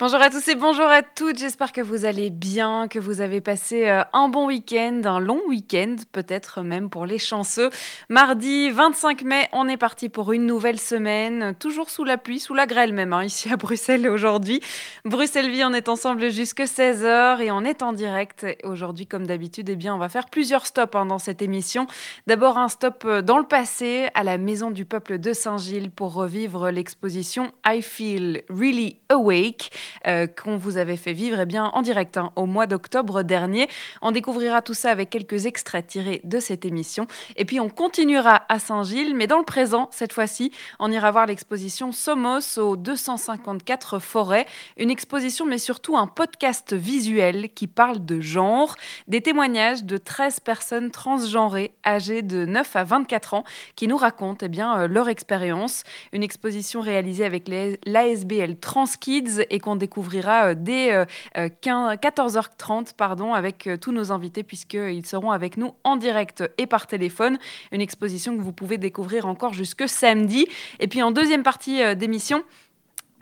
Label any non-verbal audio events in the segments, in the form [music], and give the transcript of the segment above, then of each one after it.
Bonjour à tous et bonjour à toutes, j'espère que vous allez bien, que vous avez passé euh, un bon week-end, un long week-end peut-être même pour les chanceux. Mardi 25 mai, on est parti pour une nouvelle semaine, toujours sous la pluie, sous la grêle même, hein, ici à Bruxelles aujourd'hui. Bruxelles Vie, on est ensemble jusque 16h et on est en direct. Aujourd'hui, comme d'habitude, eh bien, on va faire plusieurs stops hein, dans cette émission. D'abord un stop euh, dans le passé, à la Maison du Peuple de Saint-Gilles pour revivre l'exposition I Feel Really Awake. Euh, qu'on vous avait fait vivre eh bien, en direct hein, au mois d'octobre dernier. On découvrira tout ça avec quelques extraits tirés de cette émission. Et puis on continuera à Saint-Gilles, mais dans le présent, cette fois-ci, on ira voir l'exposition Somos aux 254 forêts. Une exposition, mais surtout un podcast visuel qui parle de genre, des témoignages de 13 personnes transgenrées âgées de 9 à 24 ans qui nous racontent eh bien, euh, leur expérience. Une exposition réalisée avec l'ASBL Transkids et qu'on découvrira euh, dès 14h30 euh, pardon, avec euh, tous nos invités puisqu'ils seront avec nous en direct et par téléphone. Une exposition que vous pouvez découvrir encore jusque samedi. Et puis en deuxième partie d'émission,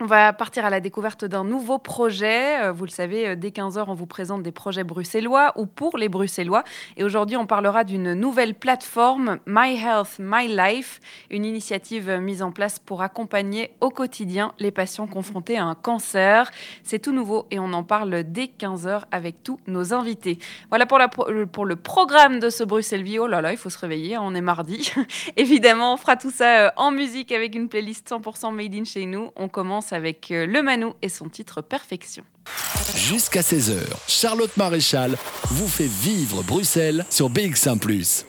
on va partir à la découverte d'un nouveau projet. Euh, vous le savez, euh, dès 15h, on vous présente des projets bruxellois ou pour les Bruxellois. Et aujourd'hui, on parlera d'une nouvelle plateforme, My Health, My Life, une initiative mise en place pour accompagner au quotidien les patients confrontés à un cancer. C'est tout nouveau et on en parle dès 15h avec tous nos invités. Voilà pour, le programme de ce Bruxelles Vie. Oh là là, il faut se réveiller, on est mardi. [laughs] Évidemment, on fera tout ça euh, en musique avec une playlist 100% made in chez nous. On commence avec euh, Le Manou et son titre Perfection. Jusqu'à 16h, Charlotte Maréchal vous fait vivre Bruxelles sur BX1 ⁇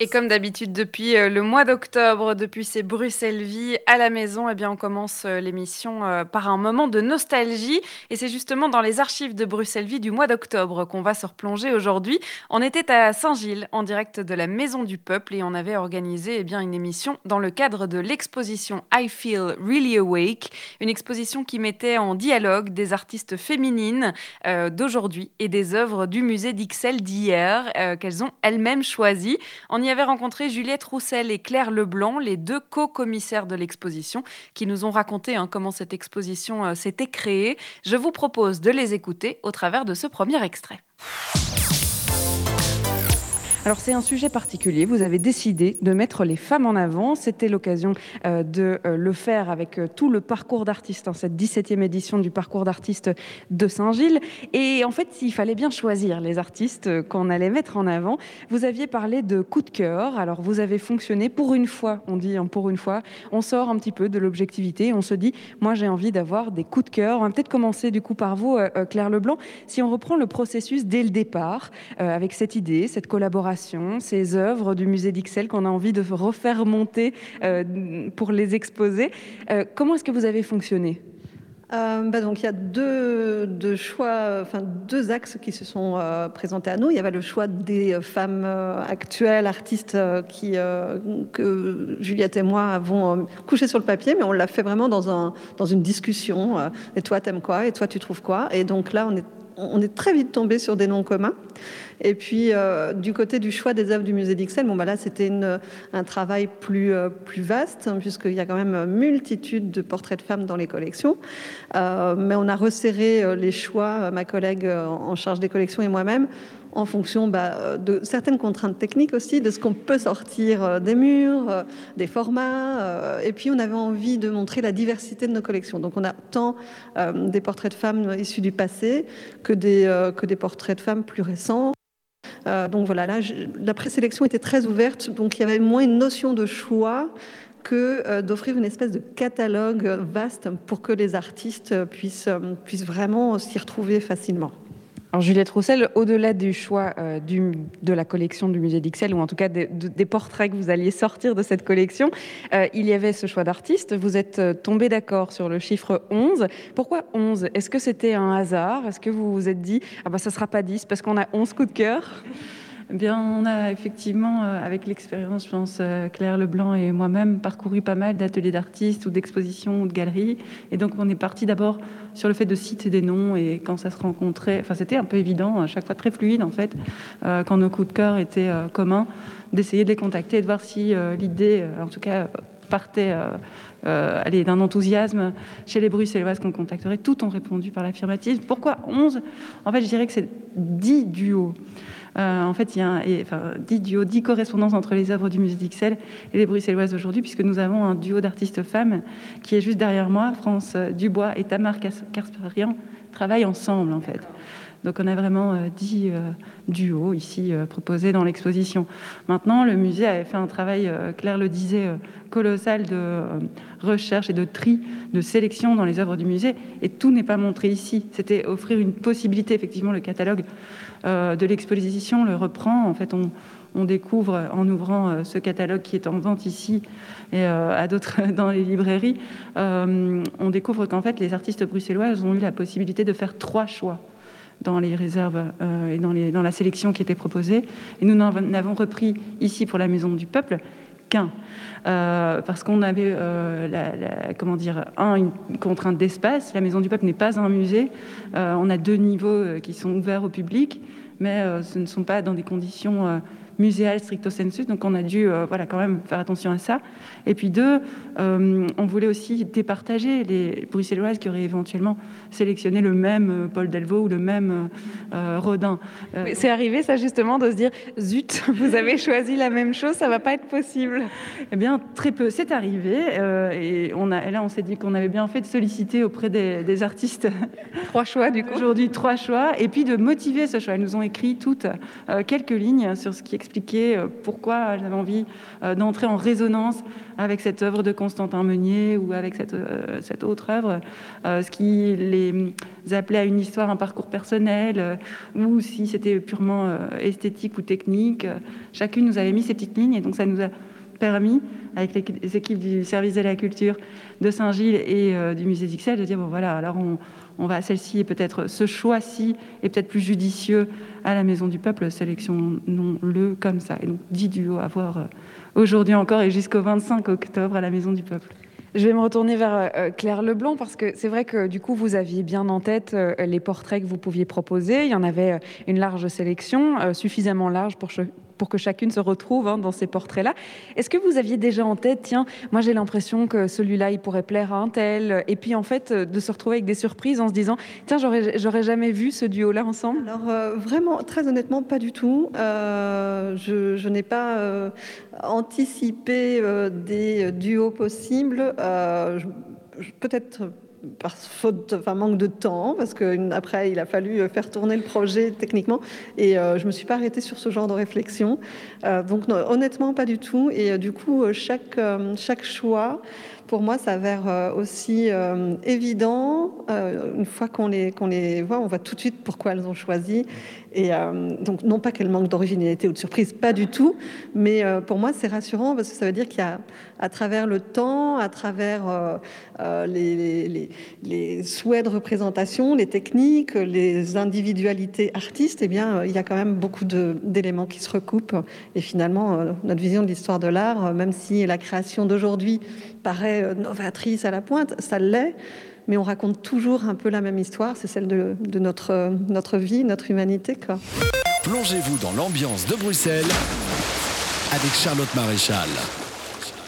et comme d'habitude, depuis euh, le mois d'octobre, depuis ces Bruxelles Vie à la maison, eh bien, on commence euh, l'émission euh, par un moment de nostalgie. Et c'est justement dans les archives de Bruxelles Vie du mois d'octobre qu'on va se replonger aujourd'hui. On était à Saint-Gilles, en direct de la Maison du Peuple, et on avait organisé eh bien, une émission dans le cadre de l'exposition I Feel Really Awake, une exposition qui mettait en dialogue des artistes féminines d'aujourd'hui et des œuvres du musée d'Ixelles d'hier, qu'elles ont elles-mêmes choisies y avait rencontré Juliette Roussel et Claire Leblanc, les deux co-commissaires de l'exposition, qui nous ont raconté hein, comment cette exposition euh, s'était créée. Je vous propose de les écouter au travers de ce premier extrait. Alors c'est un sujet particulier. Vous avez décidé de mettre les femmes en avant. C'était l'occasion euh, de euh, le faire avec euh, tout le parcours d'artiste, hein, cette 17e édition du parcours d'artiste de Saint-Gilles. Et en fait, il fallait bien choisir les artistes qu'on allait mettre en avant. Vous aviez parlé de coup de cœur. Alors vous avez fonctionné pour une fois. On dit hein, pour une fois. On sort un petit peu de l'objectivité. On se dit, moi j'ai envie d'avoir des coups de cœur. On va peut-être commencer du coup par vous, Claire Leblanc. Si on reprend le processus dès le départ, avec cette idée, cette collaboration ces œuvres du musée d'Ixelles qu'on a envie de refaire monter euh, pour les exposer. Euh, comment est-ce que vous avez fonctionné? Euh, bah donc il y a deux, choix, enfin deux axes qui se sont présentés à nous. Il y avait le choix des femmes actuelles, artistes que Juliette et moi avons couché sur le papier, mais on l'a fait vraiment dans, dans une discussion. et toi, t'aimes quoi? Et toi, tu trouves quoi Et donc là, on est, on est très vite tombé sur des noms communs. Et puis, euh, du côté du choix des œuvres du musée d'Ixelles, bon, bah là, c'était un travail plus, euh, plus vaste, hein, puisqu'il y a quand même multitude de portraits de femmes dans les collections. Euh, mais on a resserré les choix, ma collègue en charge des collections et moi-même, en fonction bah, de certaines contraintes techniques aussi, de ce qu'on peut sortir des murs, des formats. et puis, on avait envie de montrer la diversité de nos collections. Donc, on a tant des portraits de femmes issus du passé que des, que des portraits de femmes plus récents. Euh, donc voilà, là, la présélection était très ouverte, donc il y avait moins une notion de choix que euh, d'offrir une espèce de catalogue vaste pour que les artistes puissent, euh, puissent vraiment s'y retrouver facilement. Alors Juliette Roussel, au-delà du choix euh, de la collection du musée d'Ixelles, ou en tout cas des, portraits que vous alliez sortir de cette collection, euh, il y avait ce choix d'artiste. Vous êtes euh, tombé d'accord sur le chiffre 11. Pourquoi 11 Est-ce que c'était un hasard? Est-ce que vous vous êtes dit, ah bah ça sera pas 10 parce qu'on a 11 coups de cœur? Eh bien, on a effectivement, avec l'expérience, je pense, Claire Leblanc et moi-même, parcouru pas mal d'ateliers d'artistes ou d'expositions ou de galeries. Et donc, on est parti d'abord sur le fait de citer des noms et quand ça se rencontrait, enfin, c'était un peu évident, à chaque fois très fluide en fait, quand nos coups de cœur étaient communs, d'essayer de les contacter et de voir si l'idée, en tout cas, partait euh, d'un enthousiasme chez les Bruxelloises qu'on contacterait. Toutes ont répondu par l'affirmative. Pourquoi 11 En fait, je dirais que c'est 10 duos. Euh, en fait, il y a enfin, 10 duos, 10 correspondances entre les œuvres du musée d'Ixelles et les Bruxelloises aujourd'hui, puisque nous avons un duo d'artistes femmes qui est juste derrière moi. France Dubois et Tamar Kasparian travaillent ensemble, en fait. Donc on a vraiment euh, dix euh, duos ici proposés dans l'exposition. Maintenant, le musée avait fait un travail, Claire le disait, colossal de recherche et de tri, de sélection dans les œuvres du musée, et tout n'est pas montré ici. C'était offrir une possibilité, effectivement, le catalogue de l'exposition le reprend. En fait, on, découvre en ouvrant ce catalogue qui est en vente ici et à d'autres [laughs] dans les librairies, on découvre qu'en fait les artistes bruxellois ont eu la possibilité de faire trois choix dans les réserves euh, et dans, dans, la sélection qui était proposée. Et nous n'avons repris ici pour la Maison du Peuple qu'un. Euh, parce qu'on avait, euh, la, comment dire, un, une contrainte d'espace. La Maison du Peuple n'est pas un musée. on a deux niveaux qui sont ouverts au public, mais ce ne sont pas dans des conditions muséal stricto sensu. Donc on a dû euh, voilà, quand même faire attention à ça. Et puis deux, euh, on voulait aussi départager les bruxelloises qui auraient éventuellement sélectionné le même euh, Paul Delvaux ou le même Rodin. C'est arrivé ça justement de se dire zut, [laughs] vous avez choisi la même chose, ça va pas être possible. Eh bien très peu, c'est arrivé. et, on a, là on s'est dit qu'on avait bien fait de solliciter auprès des, artistes. [laughs] Trois choix du coup. Aujourd'hui trois choix. Et puis de motiver ce choix. Elles nous ont écrit toutes quelques lignes sur ce qui expliquer euh, pourquoi j'avais envie euh, d'entrer en résonance avec cette œuvre de Constantin Meunier ou avec cette, euh, cette autre œuvre, ce qui les appelait à une histoire, un parcours personnel, ou si c'était purement esthétique ou technique. Chacune nous avait mis ses petites lignes et donc ça nous a permis, avec les équipes du service de la culture de Saint-Gilles et du musée d'Ixelles, de dire bon voilà, alors on, on va celle-ci et peut-être ce choix-ci est peut-être plus judicieux à la Maison du Peuple, sélectionnons-le comme ça. Et donc 10 duos à voir euh, aujourd'hui encore et jusqu'au 25 octobre à la Maison du Peuple. Je vais me retourner vers euh, euh, Claire Leblanc parce que c'est vrai que du coup vous aviez bien en tête les portraits que vous pouviez proposer. Il y en avait une large sélection, suffisamment large pour, pour que chacune se retrouve hein, dans ces portraits-là. Est-ce que vous aviez déjà en tête, tiens, moi j'ai l'impression que celui-là, il pourrait plaire à un tel, et puis en fait de se retrouver avec des surprises en se disant, tiens, j'aurais jamais vu ce duo-là ensemble? Alors euh, vraiment, très honnêtement, pas du tout. Euh, je, n'ai pas euh, anticipé des duos possibles. Peut-être par faute, enfin manque de temps, parce que après il a fallu faire tourner le projet techniquement, et euh, je me suis pas arrêtée sur ce genre de réflexion. Euh, donc honnêtement pas du tout. Et euh, du coup chaque chaque choix pour moi s'avère aussi évident. une fois qu'on les, qu'on les voit, on voit tout de suite pourquoi elles ont choisi. Et donc, non pas qu'elles manquent d'originalité ou de surprise, pas du tout, mais pour moi, c'est rassurant parce que ça veut dire qu'il y a, à travers le temps, à travers les, les, souhaits de représentation, les techniques, les individualités artistes, eh bien, il y a quand même beaucoup d'éléments qui se recoupent. Et finalement, notre vision de l'histoire de l'art, même si la création d'aujourd'hui paraît euh, novatrice à la pointe, ça l'est, mais on raconte toujours un peu la même histoire, c'est celle de, notre, notre vie, notre humanité. Plongez-vous dans l'ambiance de Bruxelles avec Charlotte Maréchal.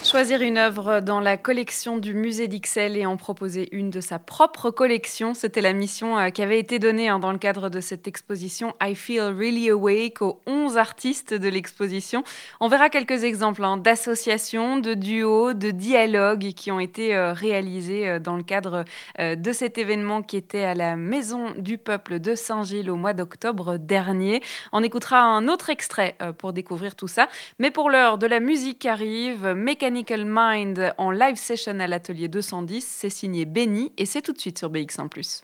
Choisir une œuvre dans la collection du musée d'Ixelles et en proposer une de sa propre collection, c'était la mission euh, qui avait été donnée hein, dans le cadre de cette exposition I Feel Really Awake aux 11 artistes de l'exposition. On verra quelques exemples hein, d'associations, de duos, de dialogues qui ont été euh, réalisés euh, dans le cadre de cet événement qui était à la Maison du Peuple de Saint-Gilles au mois d'octobre dernier. On écoutera un autre extrait pour découvrir tout ça. Mais pour l'heure de la musique arrive, mécanique Mind en live session à l'atelier 210. C'est signé Benny et c'est tout de suite sur BX1 ⁇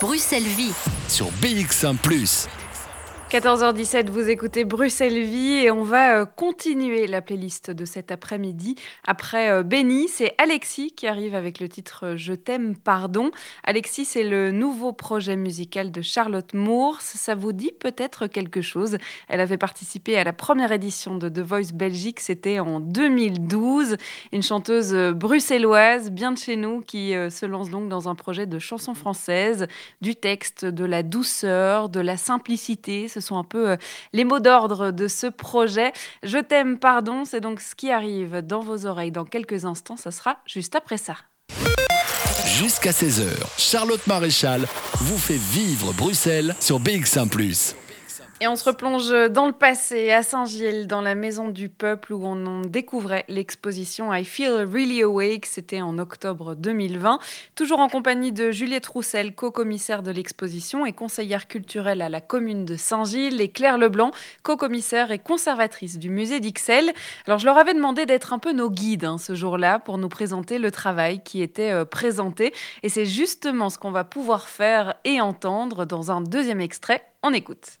Bruxelles Vie. Sur BX1 ⁇ 14h17, vous écoutez Bruxelles Vie et on va euh, continuer la playlist de cet après-midi. Après euh, Benny, c'est Alexis qui arrive avec le titre euh, Je t'aime, pardon. Alexis, c'est le nouveau projet musical de Charlotte Moore. Ça vous dit peut-être quelque chose? Elle avait participé à la première édition de The Voice Belgique, c'était en 2012. Une chanteuse bruxelloise, bien de chez nous, qui se lance donc dans un projet de chanson française, du texte, de la douceur, de la simplicité sont un peu euh, les mots d'ordre de ce projet. Je t'aime, pardon, c'est donc ce qui arrive dans vos oreilles dans quelques instants. Ça sera juste après ça. Jusqu'à 16h, Charlotte Maréchal vous fait vivre Bruxelles sur BX1 ⁇ et on se replonge dans le passé, à Saint-Gilles, dans la Maison du Peuple, où on découvrait l'exposition I Feel Really Awake. C'était en octobre 2020. Toujours en compagnie de Juliette Roussel, co-commissaire de l'exposition et conseillère culturelle à la commune de Saint-Gilles, et Claire Leblanc, co-commissaire et conservatrice du musée d'Ixelles. Alors, je leur avais demandé d'être un peu nos guides hein, ce jour-là pour nous présenter le travail qui était euh, présenté. Et c'est justement ce qu'on va pouvoir faire et entendre dans un deuxième extrait. On écoute.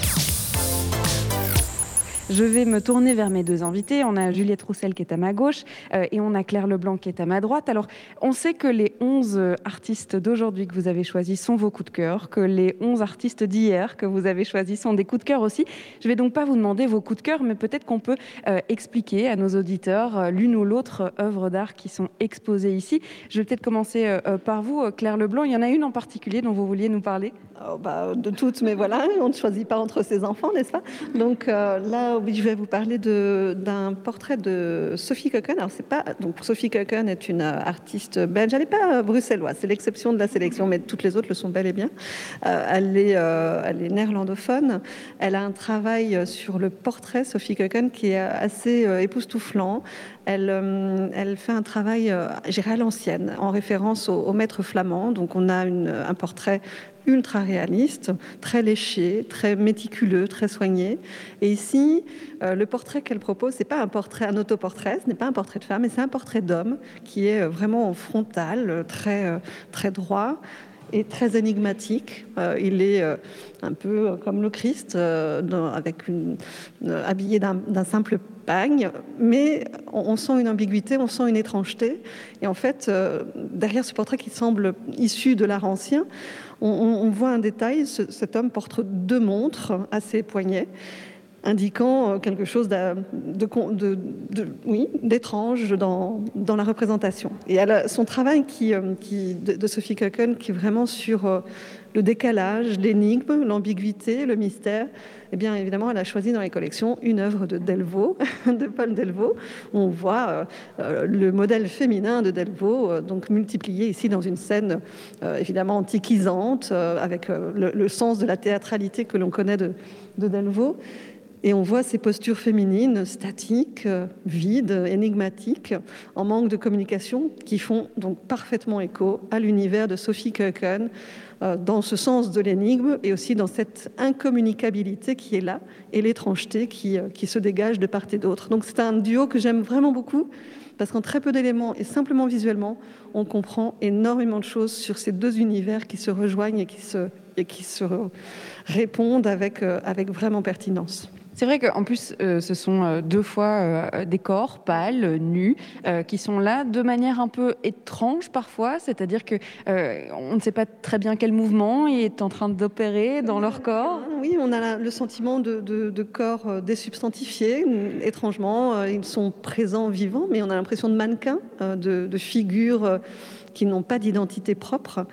Je vais me tourner vers mes deux invités. On a Juliette Roussel qui est à ma gauche euh, et on a Claire Leblanc qui est à ma droite. Alors, on sait que les 11 artistes d'aujourd'hui que vous avez choisis sont vos coups de cœur, que les 11 artistes d'hier que vous avez choisis sont des coups de cœur aussi. Je vais donc pas vous demander vos coups de cœur, mais peut-être qu'on peut, euh, expliquer à nos auditeurs euh, l'une ou l'autre œuvre d'art qui sont exposées ici. Je vais peut-être commencer par vous, Claire Leblanc. Il y en a une en particulier dont vous vouliez nous parler? Oh, bah, De toutes, mais voilà, on ne choisit pas entre ses enfants, n'est-ce pas? Donc là, je vais vous parler d'un portrait de Sophie Cocken. Alors, c'est pas donc Sophie Cocken est une artiste belge. Elle n'est pas bruxelloise, c'est l'exception de la sélection, mais toutes les autres le sont bel et bien. Euh, elle est, euh, elle est néerlandophone. Elle a un travail sur le portrait Sophie Cocken qui est assez euh, époustouflant. Elle, elle, fait un travail, j'irai à l'ancienne, en référence au, maître flamand. Donc, on a un portrait ultra réaliste, très léché, très méticuleux, très soigné. Et ici, euh, le portrait qu'elle propose, c'est pas un portrait, un autoportrait, ce n'est pas un portrait de femme, mais c'est un portrait d'homme qui est euh, vraiment frontal, euh, très, très droit et très énigmatique. il est un peu comme le Christ, une, habillé d'un simple pagne, mais on, sent une ambiguïté, on sent une étrangeté. Et en fait, derrière ce portrait qui semble issu de l'art ancien, on, voit un détail, cet homme porte deux montres à ses poignets indiquant euh, quelque chose d'étrange dans, la représentation. Et son travail qui, euh, de, Sophie Cocken, qui est vraiment sur euh, le décalage, l'énigme, l'ambiguïté, le mystère, eh bien évidemment, elle a choisi dans les collections une œuvre de Delvaux, [laughs] de Paul Delvaux. On voit le modèle féminin de Delvaux, donc multiplié ici dans une scène évidemment antiquisante, avec le, sens de la théâtralité que l'on connaît de, de Delvaux. Et on voit ces postures féminines statiques, vides, énigmatiques, en manque de communication, qui font donc parfaitement écho à l'univers de Sophie Köken, euh, dans ce sens de l'énigme et aussi dans cette incommunicabilité qui est là et l'étrangeté qui, euh, qui se dégage de part et d'autre. Donc c'est un duo que j'aime vraiment beaucoup parce qu'en très peu d'éléments et simplement visuellement, on comprend énormément de choses sur ces deux univers qui se rejoignent et qui se, répondent euh, avec vraiment pertinence. C'est vrai qu'en plus, euh, ce sont euh, deux fois euh, des corps pâles, nus, qui sont là de manière un peu étrange parfois, c'est-à-dire que on ne sait pas très bien quel mouvement est en train d'opérer dans leur corps. Oui, on a le sentiment de, corps désubstantifiés. Étrangement, ils sont présents, vivants, mais on a l'impression de mannequins, de, de figures qui n'ont pas d'identité propre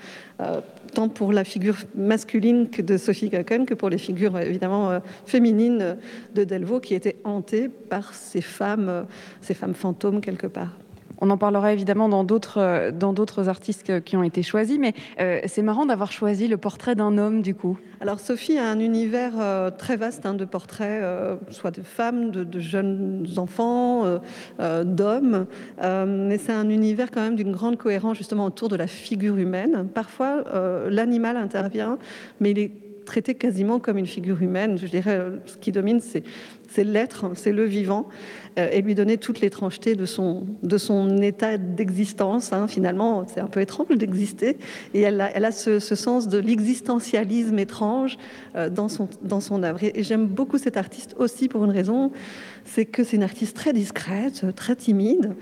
tant pour la figure masculine de Sophie Cocken que pour les figures évidemment euh, féminines de Delvaux qui étaient hantées par ces femmes, euh, ces femmes fantômes quelque part. On en parlera évidemment dans d'autres euh, artistes qui ont été choisis, mais euh, c'est marrant d'avoir choisi le portrait d'un homme du coup. Alors Sophie a un univers euh, très vaste hein, de portraits, soit de femmes, de, jeunes enfants, d'hommes, mais c'est un univers quand même d'une grande cohérence justement autour de la figure humaine. Parfois l'animal intervient, mais il est traiter quasiment comme une figure humaine. Je dirais, ce qui domine, c'est l'être, c'est le vivant, euh, et lui donner toute l'étrangeté de son, état d'existence. Hein. Finalement, c'est un peu étrange d'exister, et elle a, ce, sens de l'existentialisme étrange euh, dans son œuvre. Et, j'aime beaucoup cette artiste aussi pour une raison, c'est que c'est une artiste très discrète, très timide.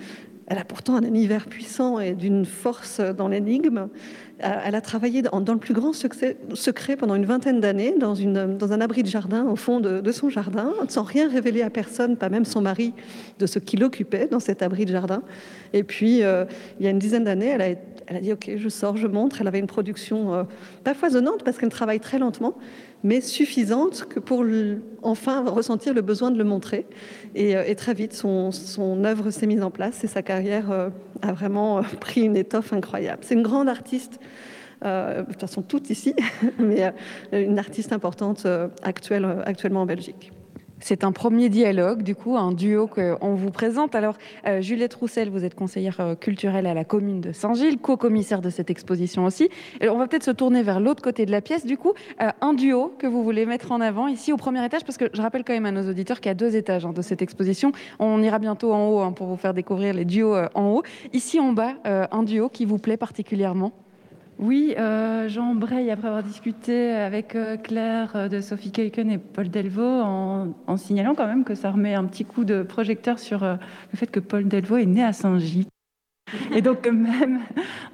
Elle a pourtant un univers puissant et d'une force dans l'énigme. Elle a travaillé dans, le plus grand secret pendant une vingtaine d'années dans, un abri de jardin au fond de, son jardin, sans rien révéler à personne, pas même son mari, de ce qu'il occupait dans cet abri de jardin. Et puis, euh, il y a une dizaine d'années, elle a, dit Ok, je sors, je montre. Elle avait une production euh, pas foisonnante parce qu'elle travaille très lentement, mais suffisante pour enfin ressentir le besoin de le montrer. Et, euh, très vite, son, œuvre s'est mise en place et sa carrière euh, a vraiment pris une étoffe incroyable. C'est une grande artiste. De toute façon, toutes ici, [laughs] mais une artiste importante actuelle, actuellement en Belgique. C'est un premier dialogue, du coup, un duo qu'on vous présente. Alors, euh, Juliette Roussel, vous êtes conseillère euh, culturelle à la commune de Saint-Gilles, co-commissaire de cette exposition aussi. On va peut-être se tourner vers l'autre côté de la pièce. Du coup, euh, un duo que vous voulez mettre en avant ici au premier étage, parce que je rappelle quand même à nos auditeurs qu'il y a deux étages hein, de cette exposition. On ira bientôt en haut hein, pour vous faire découvrir les duos en haut. Ici en bas, un duo qui vous plaît particulièrement? Oui, euh, Jean Breil, après avoir discuté avec euh, Claire euh, de Sophie Keuken et Paul Delvaux, en, signalant quand même que ça remet un petit coup de projecteur sur le fait que Paul Delvaux est né à Saint-Gilles. Et donc [laughs] même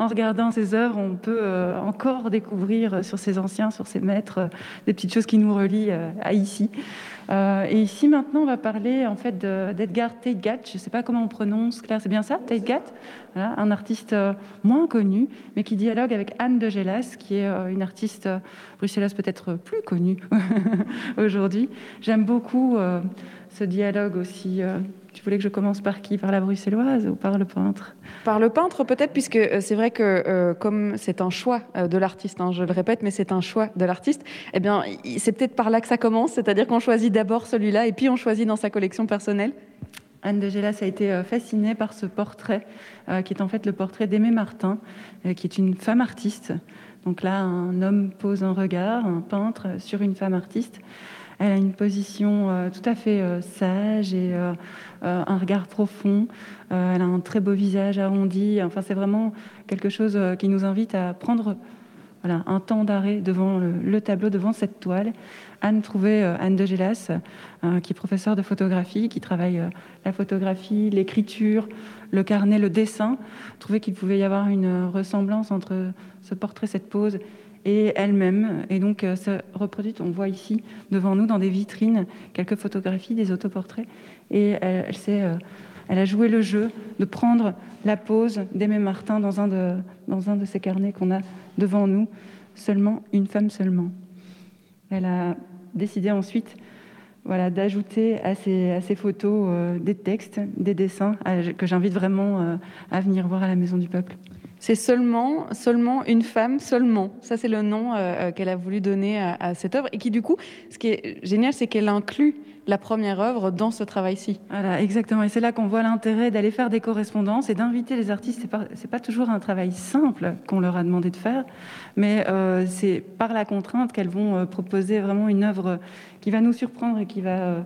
en regardant ses œuvres, on peut encore découvrir sur ses anciens, sur ses maîtres, des petites choses qui nous relient à ici. Et ici, maintenant, on va parler en fait d'Edgar Teitgat. Je ne sais pas comment on prononce, Claire, c'est bien ça, Teitgat? Un artiste euh, moins connu, mais qui dialogue avec Anne de Gelas, qui est euh, une artiste bruxelloise peut-être plus connue [laughs] aujourd'hui. J'aime beaucoup ce dialogue aussi tu voulais que je commence par qui? Par la bruxelloise ou par le peintre? Par le peintre peut-être, puisque euh, c'est vrai que euh, comme c'est un choix euh, de l'artiste, hein, je le répète, mais c'est un choix de l'artiste, eh bien c'est peut-être par là que ça commence, c'est-à-dire qu'on choisit d'abord celui-là et puis on choisit dans sa collection personnelle? Anne de Gélas a été fascinée par ce portrait, qui est en fait le portrait d'Aimée Martin, qui est une femme artiste. Donc là, un homme pose un regard, un peintre, sur une femme artiste. Elle a une position tout à fait sage et euh, un regard profond. Euh, elle a un très beau visage arrondi. Enfin, c'est vraiment quelque chose euh, qui nous invite à prendre un temps d'arrêt devant le, tableau, devant cette toile. Anne trouvait, Anne de Gélas, qui est professeure de photographie, qui travaille la photographie, l'écriture, le carnet, le dessin, trouvait qu'il pouvait y avoir une ressemblance entre ce portrait, cette pose et elle-même. Et donc, ça reproduit, on voit ici devant nous dans des vitrines quelques photographies, des autoportraits et elle, euh, elle a joué le jeu de prendre la pose d'Aimé Martin dans un de, dans un de ces carnets qu'on a devant nous, seulement une femme seulement. Elle a décidé ensuite d'ajouter à ces, à ces photos euh, des textes, des dessins que j'invite vraiment euh, à venir voir à la Maison du Peuple. C'est seulement, seulement une femme, seulement. Ça, c'est le nom qu'elle a voulu donner à, cette œuvre et qui, du coup, ce qui est génial, c'est qu'elle inclut la première œuvre dans ce travail-ci. Voilà, exactement. Et c'est là qu'on voit l'intérêt d'aller faire des correspondances et d'inviter les artistes. C'est pas, pas toujours un travail simple qu'on leur a demandé de faire, mais euh, c'est par la contrainte qu'elles vont euh, proposer vraiment une œuvre qui va nous surprendre et qui va euh,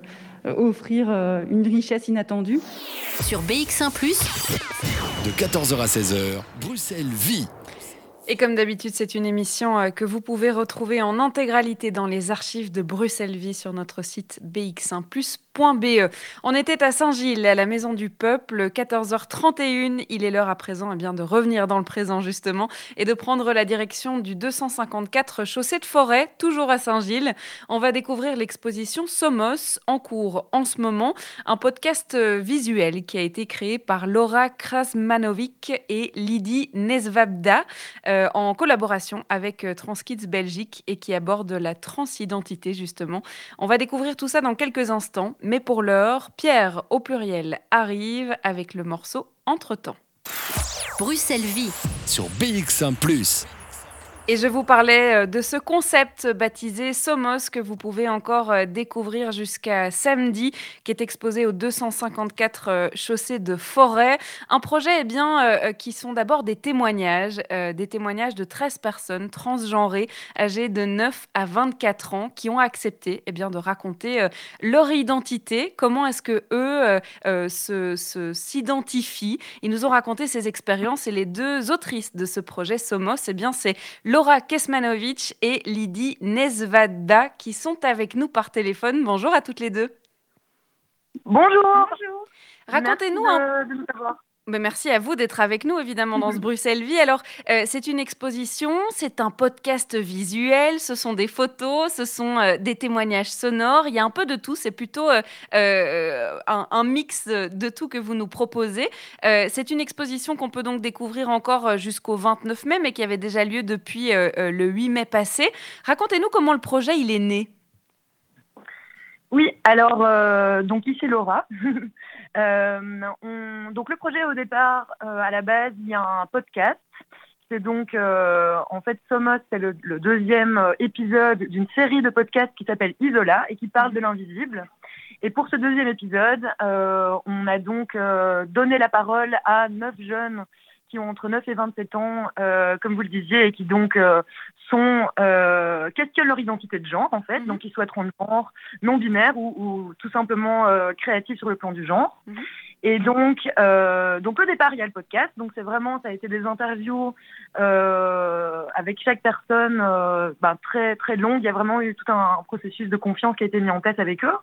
offrir une richesse inattendue. Sur BX1 ⁇ de 14h à 16h, Bruxelles vit. Et comme d'habitude, c'est une émission euh, que vous pouvez retrouver en intégralité dans les archives de Bruxelles Vie sur notre site bx1plus.be. On était à Saint-Gilles, à la Maison du Peuple, 14h31. Il est l'heure à présent eh bien, de revenir dans le présent justement et de prendre la direction du 254 Chaussée de Forêt, toujours à Saint-Gilles. On va découvrir l'exposition Somos en cours en ce moment, un podcast euh, visuel qui a été créé par Laura Krasmanovic et Lydie Nesvabda. Euh, en collaboration avec euh, Transkids Belgique et qui aborde la transidentité justement. On va découvrir tout ça dans quelques instants, mais pour l'heure, Pierre au pluriel arrive avec le morceau Entre-temps. Bruxelles Vie sur BX1 ⁇ Et je vous parlais euh, de ce concept baptisé Somos que vous pouvez encore euh, découvrir jusqu'à samedi, qui est exposé aux 254 euh, chaussées de forêt. Un projet eh bien, qui sont d'abord des témoignages, des témoignages de 13 personnes transgenrées âgées de 9 à 24 ans qui ont accepté eh bien, de raconter leur identité, comment est-ce que eux se, s'identifient. Ils nous ont raconté ces expériences et les deux autrices de ce projet Somos, eh bien, c'est Laura Kesmanovic et Lydie Nezvada qui sont avec nous par téléphone. Bonjour à toutes les deux. Bonjour. Racontez-nous un... Ben, merci à vous d'être avec nous, évidemment, dans ce [laughs] Bruxelles Vie. Alors, euh, c'est une exposition, c'est un podcast visuel, ce sont des photos, ce sont euh, des témoignages sonores. Il y a un peu de tout. C'est plutôt euh, un, mix de tout que vous nous proposez. c'est une exposition qu'on peut donc découvrir encore jusqu'au 29 mai, mais qui avait déjà lieu depuis le 8 mai passé. Racontez-nous comment le projet il est né. Oui, alors, donc ici Laura. [laughs] Euh, donc le projet au départ, euh, à la base, il y a un podcast. C'est donc, euh, en fait, Somos, c'est le, deuxième épisode d'une série de podcasts qui s'appelle Isola et qui parle de l'invisible. Et pour ce deuxième épisode, on a donc donné la parole à neuf jeunes qui ont entre 9 et 27 ans, comme vous le disiez, et qui donc sont euh, questionnent leur identité de genre en fait, mhm. donc ils souhaitent de genre non binaire ou, tout simplement euh, créatifs sur le plan du genre. Mhm. Et donc, euh, donc au départ il y a le podcast, donc c'est vraiment ça a été des interviews euh, avec chaque personne euh, ben, très très longue. Il y a vraiment eu tout un, processus de confiance qui a été mis en place avec eux.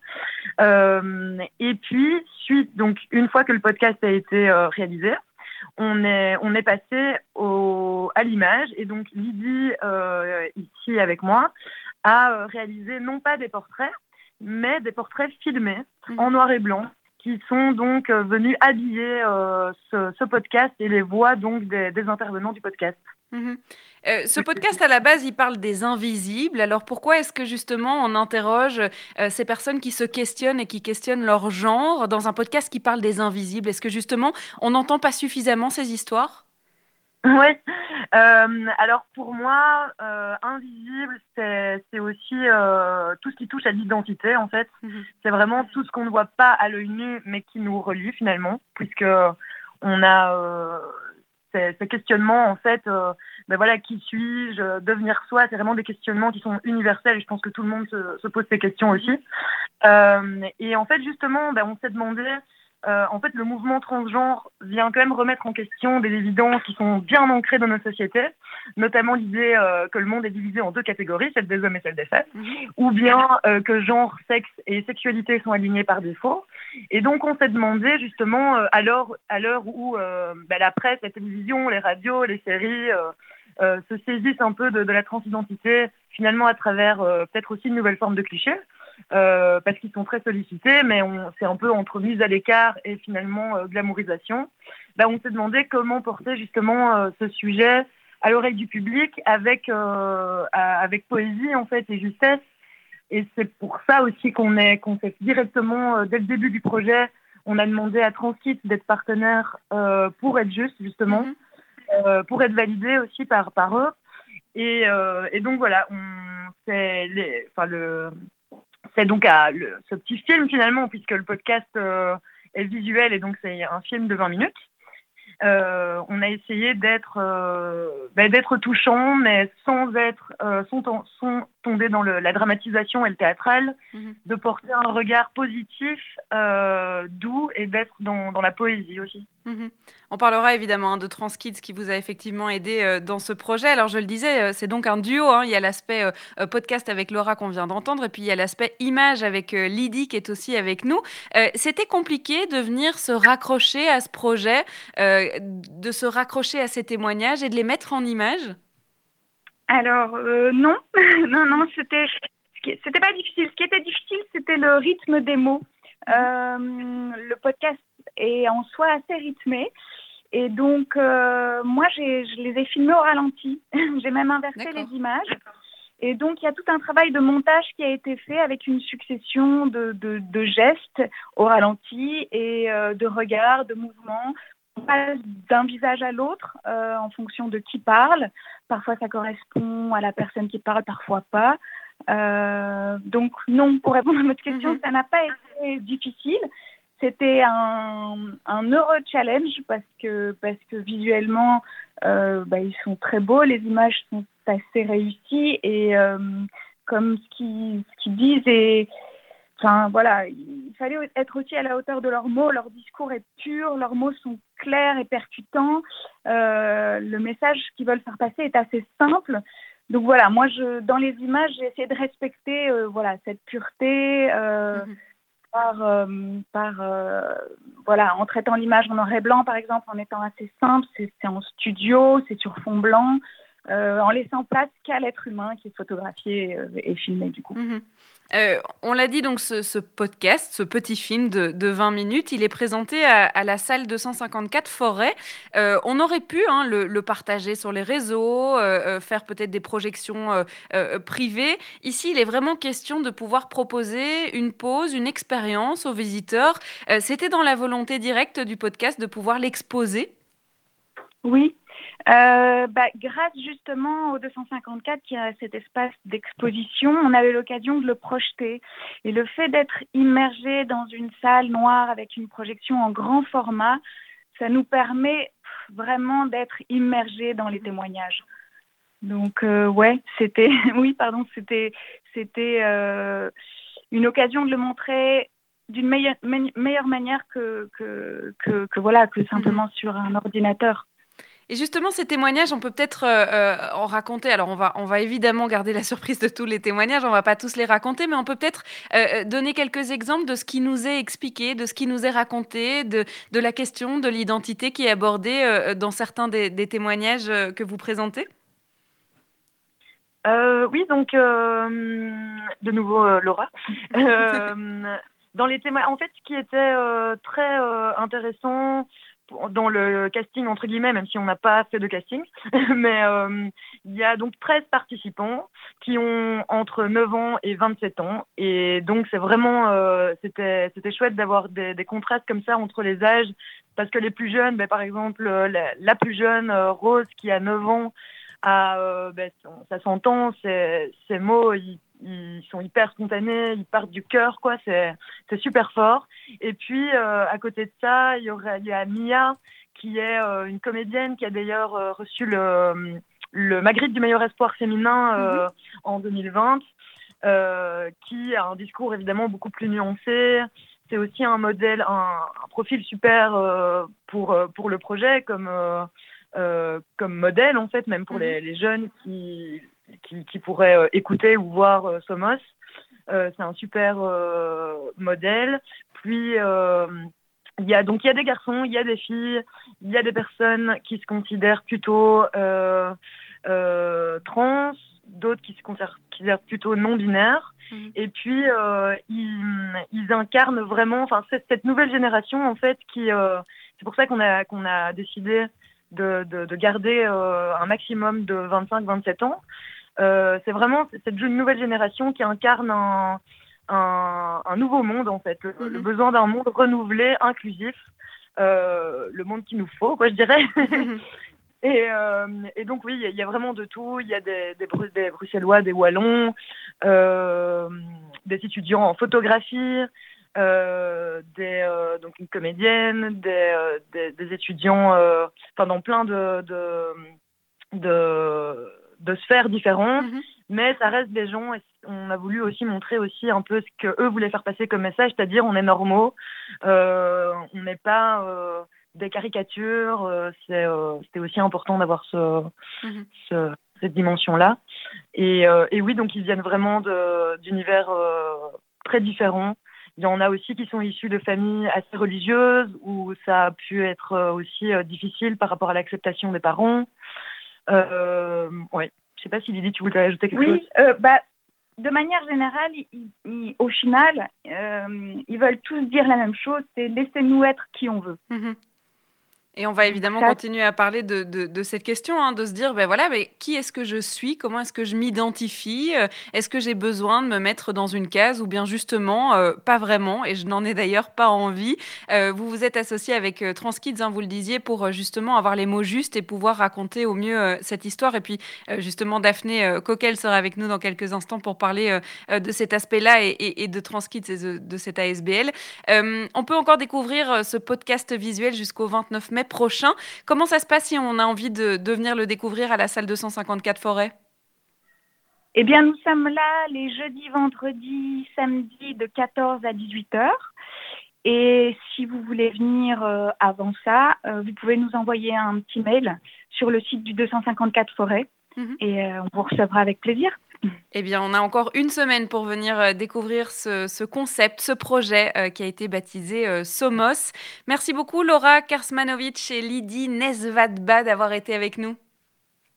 Euh, et puis suite donc une fois que le podcast a été réalisé, on est, on est passé au, à l'image. Et donc, Lydie, euh, ici avec moi, a euh, réalisé non pas des portraits, mais des portraits filmés mhm. en noir et blanc qui sont donc euh, venus habiller ce, podcast et les voix donc des intervenants du podcast. Mhm. Euh, ce podcast, à la base, il parle des invisibles. Alors pourquoi est-ce que justement on interroge euh, ces personnes qui se questionnent et qui questionnent leur genre dans un podcast qui parle des invisibles? Est-ce que justement on n'entend pas suffisamment ces histoires? Oui. Euh, alors pour moi, invisible, c'est aussi tout ce qui touche à l'identité en fait. Mhm. C'est vraiment tout ce qu'on ne voit pas à l'œil nu, mais qui nous relie finalement, puisque on a ces, questionnements, en fait, euh, ben voilà, qui suis-je, devenir soi, c'est vraiment des questionnements qui sont universels et je pense que tout le monde se, pose ces questions aussi. Euh, et en fait, justement, ben, on s'est demandé, euh, en fait, le mouvement transgenre vient quand même remettre en question des évidences qui sont bien ancrées dans nos sociétés, notamment l'idée que le monde est divisé en deux catégories, celle des hommes et celle des femmes, mhm. ou bien que genre, sexe et sexualité sont alignés par défaut. Et donc, on s'est demandé justement, euh, à l'heure où euh, bah, la presse, la télévision, les radios, les séries euh, se saisissent un peu de, la transidentité, finalement à travers peut-être aussi une nouvelle forme de clichés, parce qu'ils sont très sollicités, mais c'est un peu entre mise à l'écart et finalement glamourisation. Bah, on s'est demandé comment porter justement ce sujet à l'oreille du public avec, avec poésie en fait et justesse et c'est pour ça aussi qu'on est qu'on fait directement euh, dès le début du projet, on a demandé à Transit d'être partenaire euh, pour être juste justement, mhm. euh, pour être validé aussi par par eux. Et, et donc voilà, c'est enfin le c'est donc à ce petit film finalement puisque le podcast est visuel et donc c'est un film de 20 minutes. Euh, on a essayé d'être euh, bah, d'être touchant, mais sans être euh, sans, tomber dans la dramatisation et le théâtral, mhm. de porter un regard positif, doux et d'être dans, la poésie aussi. Mhm. On parlera évidemment hein, de Transkids qui vous a effectivement aidé dans ce projet. Alors je le disais, c'est donc un duo. Hein. Il y a l'aspect podcast avec Laura qu'on vient d'entendre et puis il y a l'aspect image avec Lydie qui est aussi avec nous. C'était compliqué de venir se raccrocher à ce projet de se raccrocher à ces témoignages et de les mettre en image? Alors, euh, non. [laughs] non, non, c'était, c'était pas difficile. Ce qui était difficile, c'était le rythme des mots. Euh, le podcast est en soi assez rythmé. Et donc, euh, moi, je les ai filmés au ralenti. [laughs] j'ai même inversé les images. Et donc, il y a tout un travail de montage qui a été fait avec une succession de, de gestes au ralenti et de regards, de mouvements, passe d'un visage à l'autre euh, en fonction de qui parle. Parfois, ça correspond à la personne qui parle, parfois pas. donc non, pour répondre à votre question, mhm. ça n'a pas été difficile. C'était un, heureux challenge parce que, parce que visuellement, euh, bah, ils sont très beaux, les images sont assez réussies et euh, comme ce qu'ils disent, et, voilà, il fallait être aussi à la hauteur de leurs mots. Leur discours est pur, leurs mots sont clairs et percutants. Euh, le message qu'ils veulent faire passer est assez simple. Donc voilà, moi, je, dans les images, j'ai essayé de respecter voilà, cette pureté. Mhm par, euh, euh, voilà, en traitant l'image en noir et blanc, par exemple, en étant assez simple, c'est en studio, c'est sur fond blanc, euh, en laissant place qu'à l'être humain qui est photographié et filmé du coup. Mhm. Euh, on l'a dit, donc ce, podcast, ce petit film de, 20 minutes, il est présenté à, la salle 254 Forêt. Euh, on aurait pu hein, le, partager sur les réseaux, euh, faire peut-être des projections privées. Ici, il est vraiment question de pouvoir proposer une pause, une expérience aux visiteurs. C'était dans la volonté directe du podcast de pouvoir l'exposer Oui, euh, bah, grâce justement au 254 qui a cet espace d'exposition, on avait l'occasion de le projeter. Et le fait d'être immergé dans une salle noire avec une projection en grand format, ça nous permet vraiment d'être immergé dans les témoignages. Donc euh, ouais, c'était [laughs] oui pardon, c'était c'était euh, une occasion de le montrer d'une meilleure, meilleure manière que, que, que, voilà que simplement sur un ordinateur. Et justement, ces témoignages, on peut peut-être euh, euh, en raconter. Alors, on va, on va évidemment garder la surprise de tous les témoignages, on va pas tous les raconter, mais on peut peut-être euh, donner quelques exemples de ce qui nous est expliqué, de ce qui nous est raconté, de, de la question de l'identité qui est abordée dans certains des, témoignages que vous présentez. oui, donc de nouveau Laura. [laughs] dans les témoignages, en fait, ce qui était très intéressant, dans le casting, entre guillemets, même si on n'a pas fait de casting. [laughs] Mais euh, il y a donc 13 participants qui ont entre 9 ans et 27 ans. Et donc, c'est vraiment, euh, c'était, chouette d'avoir des, contrastes comme ça entre les âges. Parce que les plus jeunes, ben, par exemple, la, plus jeune, euh, Rose, qui a 9 ans, a, ben, ça s'entend, ses, ses mots, ils ils sont hyper spontanés, ils partent du cœur, quoi. C'est, c'est super fort. Et puis, euh, à côté de ça, il y aurait, il y a Mia, qui est euh, une comédienne qui a d'ailleurs euh, reçu le, le Magritte du meilleur espoir féminin mhm. en 2020, qui a un discours évidemment beaucoup plus nuancé. C'est aussi un modèle, un, profil super pour, pour le projet, comme, comme modèle en fait, même pour mhm. les, les jeunes qui qui, pourraient euh, écouter ou voir euh, Somos. Euh, c'est un super modèle. Puis il y a donc il y a des garçons, il y a des filles, il y a des personnes qui se considèrent plutôt trans, d'autres qui se considèrent plutôt non binaires. Mhm. Et puis ils, ils, incarnent vraiment, enfin cette, nouvelle génération en fait qui, c'est pour ça qu'on a qu'on a décidé de, de, de garder un maximum de 25-27 ans, euh, c'est vraiment cette nouvelle génération qui incarne un, un, nouveau monde, en fait, le, mhm. besoin d'un monde renouvelé, inclusif, euh, le monde qu'il nous faut, quoi, je dirais. Mhm. [laughs] et, euh, et, donc, oui, il y, a vraiment de tout. Il y a des, des, des, Bruxellois, des Wallons, des étudiants en photographie. des, donc une comédienne, des, des, étudiants, enfin dans plein de, de, de de sphères différentes, mhm. mais ça reste des gens. Et on a voulu aussi montrer aussi un peu ce que eux voulaient faire passer comme message, c'est-à-dire on est normaux, euh, on n'est pas euh, des caricatures. Euh, c'était aussi important d'avoir mhm. ce, cette dimension-là. Et, et, oui, donc ils viennent vraiment d'univers très différents. Il y en a aussi qui sont issus de familles assez religieuses où ça a pu être aussi difficile par rapport à l'acceptation des parents. Euh, ouais. Je sais pas si Lydie, tu voulais ajouter quelque chose Oui, euh, bah, de manière générale, au final, euh, ils veulent tous dire la même chose, c'est laissez-nous être qui on veut. Mhm. Et on va évidemment continuer à parler de, de, cette question, hein, de se dire, ben voilà, mais qui est-ce que je suis? Comment est-ce que je m'identifie? Euh, Est-ce que j'ai besoin de me mettre dans une case ou bien justement euh, pas vraiment? Et je n'en ai d'ailleurs pas envie. Euh, vous vous êtes associé avec Transkids, hein, vous le disiez, pour justement avoir les mots justes et pouvoir raconter au mieux cette histoire. Et puis justement, Daphné Coquel sera avec nous dans quelques instants pour parler de cet aspect-là et, et, de Transkids et de, de cette ASBL. on peut encore découvrir ce podcast visuel jusqu'au 29 mai prochain. Comment ça se passe si on a envie de, venir le découvrir à la salle 254 Forêt? Eh bien, nous sommes là les jeudis, vendredis, samedis de 14 à 18 heures. Et si vous voulez venir euh, avant ça, euh, vous pouvez nous envoyer un petit mail sur le site du 254 Forêt mhm. et euh, on vous recevra avec plaisir. Eh bien, on a encore une semaine pour venir euh, découvrir ce, concept, ce projet euh, qui a été baptisé euh, Somos. Merci beaucoup, Laura Karsmanovic et Lydie Nezvadba d'avoir été avec nous.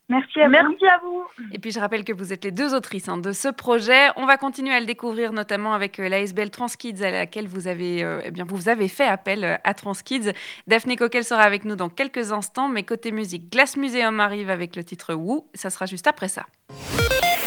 Merci à, Merci à vous. Et puis je rappelle que vous êtes les deux autrices hein, de ce projet. On va continuer à le découvrir notamment avec l'ASBL Transkids à laquelle vous avez, eh bien, vous avez fait appel à Transkids. Daphné Coquel sera avec nous dans quelques instants, mais côté musique, Glass Museum arrive avec le titre Woo. Ça sera juste après ça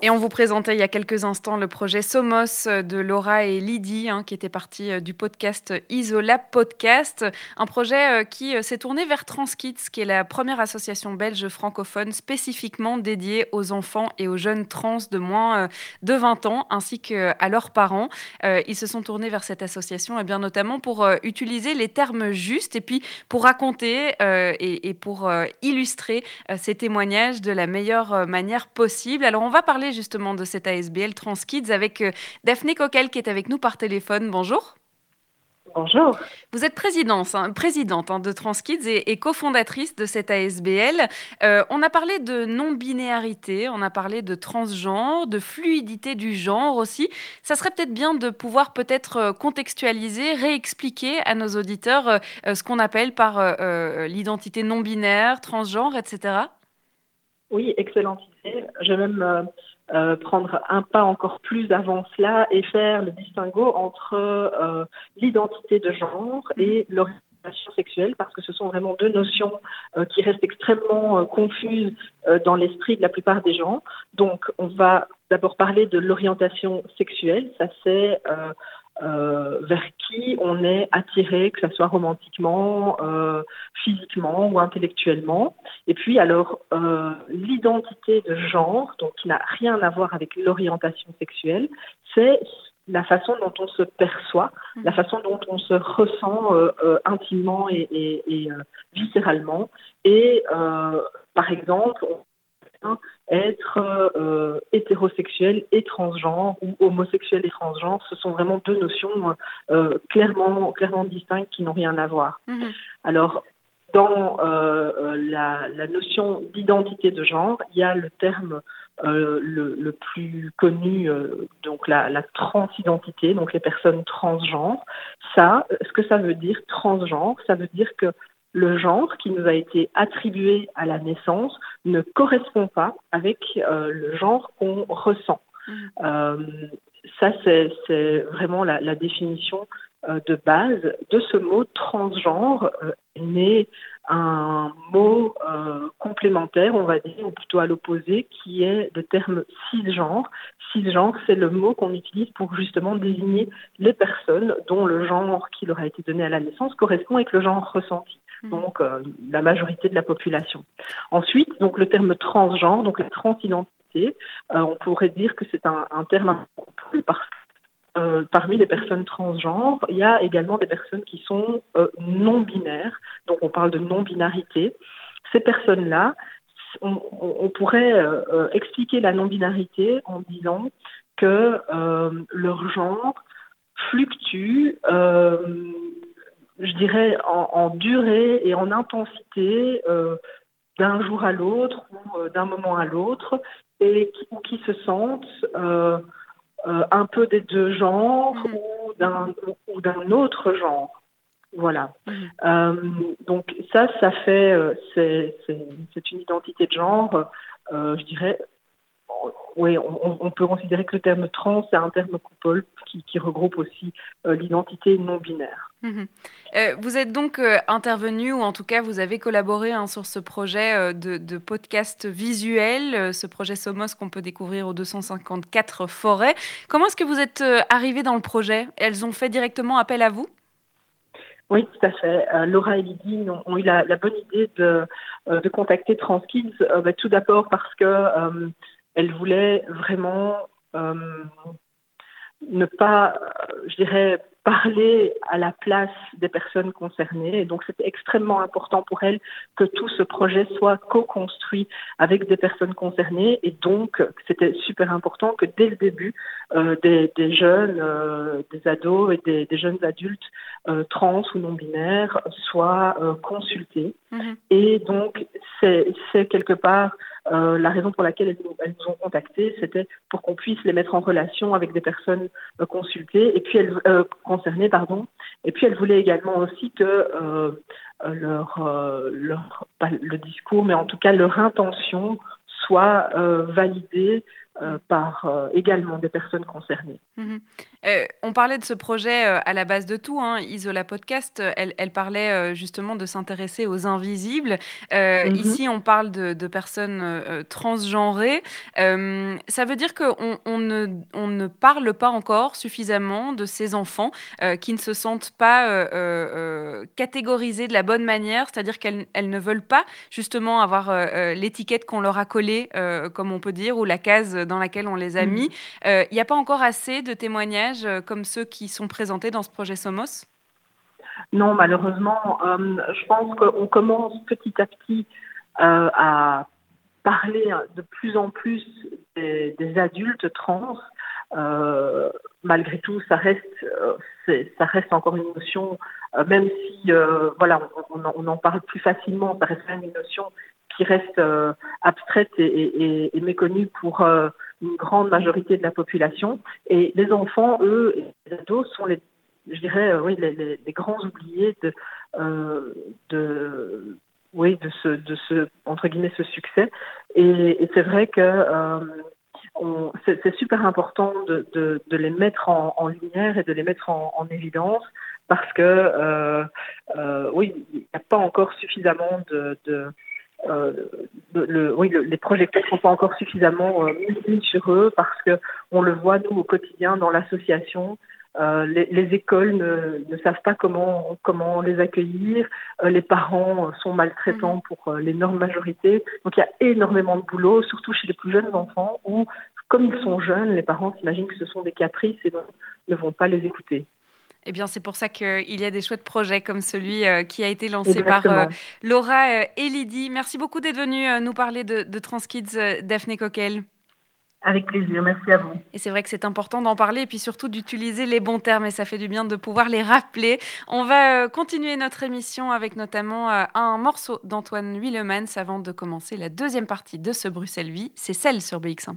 et on vous présentait il y a quelques instants le projet Somos de Laura et Lydie, hein, qui était parti euh, du podcast Isola Podcast, un projet euh, qui euh, s'est tourné vers Transkits, qui est la première association belge francophone spécifiquement dédiée aux enfants et aux jeunes trans de moins de 20 ans, ainsi qu'à leurs parents. Ils se sont tournés vers cette association, et eh bien notamment pour utiliser les termes justes et puis pour raconter et pour illustrer ces témoignages de la meilleure manière possible. Alors on va parler justement de cette ASBL Transkids avec euh, Daphné Coquel qui est avec nous par téléphone. Bonjour. Bonjour. Vous êtes présidente, hein, présidente hein, de Transkids et, et cofondatrice de cette ASBL. Euh, on a parlé de non-binarité, on a parlé de transgenre, de fluidité du genre aussi. Ça serait peut-être bien de pouvoir peut-être euh, contextualiser, réexpliquer à nos auditeurs ce qu'on appelle par l'identité non-binaire, transgenre, etc. Oui, excellente idée. Je vais même euh, prendre un pas encore plus avant cela et faire le distinguo entre euh, l'identité de genre et l'orientation sexuelle, parce que ce sont vraiment deux notions euh, qui restent extrêmement confuses dans l'esprit de la plupart des gens. Donc, on va d'abord parler de l'orientation sexuelle. Ça, c'est euh, vers qui on est attiré, que ce soit romantiquement, euh, physiquement ou intellectuellement. Et puis alors euh, l'identité de genre, donc qui n'a rien à voir avec l'orientation sexuelle, c'est la façon dont on se perçoit, mmh. la façon dont on se ressent intimement et, et, et viscéralement. Et par exemple, être euh, hétérosexuel et transgenre ou homosexuel et transgenre, ce sont vraiment deux notions euh, clairement, clairement distinctes qui n'ont rien à voir. Mhm. Alors, dans euh, la, la, notion d'identité de genre, il y a le terme le, le, plus connu, donc la, la, transidentité, donc les personnes transgenres. Ça, ce que ça veut dire, transgenre, ça veut dire que le genre qui nous a été attribué à la naissance ne correspond pas avec euh, le genre qu'on ressent. Mmh. Euh, ça, c'est vraiment la, définition euh, de base de ce mot transgenre, né un mot complémentaire, on va dire, ou plutôt à l'opposé, qui est le terme cisgenre. Cisgenre, c'est le mot qu'on utilise pour justement désigner les personnes dont le genre qui leur a été donné à la naissance correspond avec le genre ressenti. Mmh. donc euh, la majorité de la population. Ensuite, donc le terme transgenre, donc la transidentité, euh, on pourrait dire que c'est un, terme plus parce que euh, parmi les personnes transgenres, il y a également des personnes qui sont non binaires, donc on parle de non-binarité. Ces personnes-là, on, on, pourrait expliquer la non-binarité en disant que leur genre fluctue je dirais, en, durée et en intensité euh, d'un jour à l'autre ou euh, d'un moment à l'autre, et qui, ou qui se sentent euh, un peu des deux genres mmh. ou d'un ou d'un autre genre. Voilà. Mmh. donc ça, ça fait, c'est une identité de genre, je dirais, oui, on, peut considérer que le terme trans, c'est un terme coupole qui, regroupe aussi euh, l'identité non binaire. Mhm. Euh, vous êtes donc euh, intervenu, ou en tout cas vous avez collaboré hein, sur ce projet de, podcast visuel, ce projet Somos qu'on peut découvrir aux 254 forêts. Comment est-ce que vous êtes arrivé dans le projet? Elles ont fait directement appel à vous? Oui, tout à fait. Laura et Lydie ont, eu la, bonne idée de, contacter Transkids, bah, tout d'abord parce que elle voulait vraiment euh, ne pas, je dirais, parler à la place des personnes concernées. Et donc, c'était extrêmement important pour elle que tout ce projet soit co-construit avec des personnes concernées. Et donc, c'était super important que dès le début, euh, des, jeunes, euh, des ados et des, jeunes adultes trans ou non binaires soient consultés. Mm-hmm. Et donc, c'est quelque part euh, la raison pour laquelle elles, nous ont contactés, c'était pour qu'on puisse les mettre en relation avec des personnes euh, consultées et puis elles, euh, concernées, pardon. Et puis elles voulaient également aussi que leur, leur pas le discours, mais en tout cas leur intention soit validée par également des personnes concernées. Mhm. Euh, on parlait de ce projet euh, à la base de tout. Hein. Isola Podcast, euh, elle, parlait justement de s'intéresser aux invisibles. Mhm. Ici, on parle de, personnes transgenrées. ça veut dire qu'on on ne, on ne, parle pas encore suffisamment de ces enfants qui ne se sentent pas catégorisés de la bonne manière, c'est-à-dire qu'elles ne veulent pas justement avoir l'étiquette qu'on leur a collée, comme on peut dire, ou la case dans laquelle on les a mhm. mis. Il n'y a pas encore assez de témoignages euh, comme ceux qui sont présentés dans ce projet Somos? Non, malheureusement, euh, je pense qu'on commence petit à petit euh, à parler de plus en plus des, adultes trans. malgré tout, ça reste, ça reste encore une notion, même si voilà, on, en parle plus facilement, ça reste une notion qui reste abstraite et, et, méconnue pour une grande majorité de la population. Et les enfants, eux, et les ados sont les, je dirais, euh, oui, les, grands oubliés de, euh, de, oui, de ce, de ce, entre guillemets, ce succès. Et, c'est vrai que euh, c'est super important de, de, les mettre en, lumière et de les mettre en, en évidence parce que, euh, euh, oui, il n'y a pas encore suffisamment de euh, le, oui, les projecteurs ne sont pas encore suffisamment euh, mis sur eux parce que on le voit nous au quotidien dans l'association. Euh, les, les, écoles ne, ne, savent pas comment comment les accueillir. Euh, les parents sont maltraitants mhm. pour l'énorme majorité. Donc il y a énormément de boulot, surtout chez les plus jeunes enfants, où comme ils sont jeunes, les parents s'imaginent que ce sont des caprices et donc ne vont pas les écouter. Eh bien, c'est pour ça qu'il y a des chouettes projets comme celui euh, qui a été lancé par euh, Laura euh, et Lydie. Merci beaucoup d'être venue nous parler de, de Transkids, Daphné Coquel. Avec plaisir, merci à vous. Et c'est vrai que c'est important d'en parler et puis surtout d'utiliser les bons termes et ça fait du bien de pouvoir les rappeler. On va continuer notre émission avec notamment un morceau d'Antoine Willemans avant de commencer la deuxième partie de ce Bruxelles Vie. C'est celle sur BX1 ⁇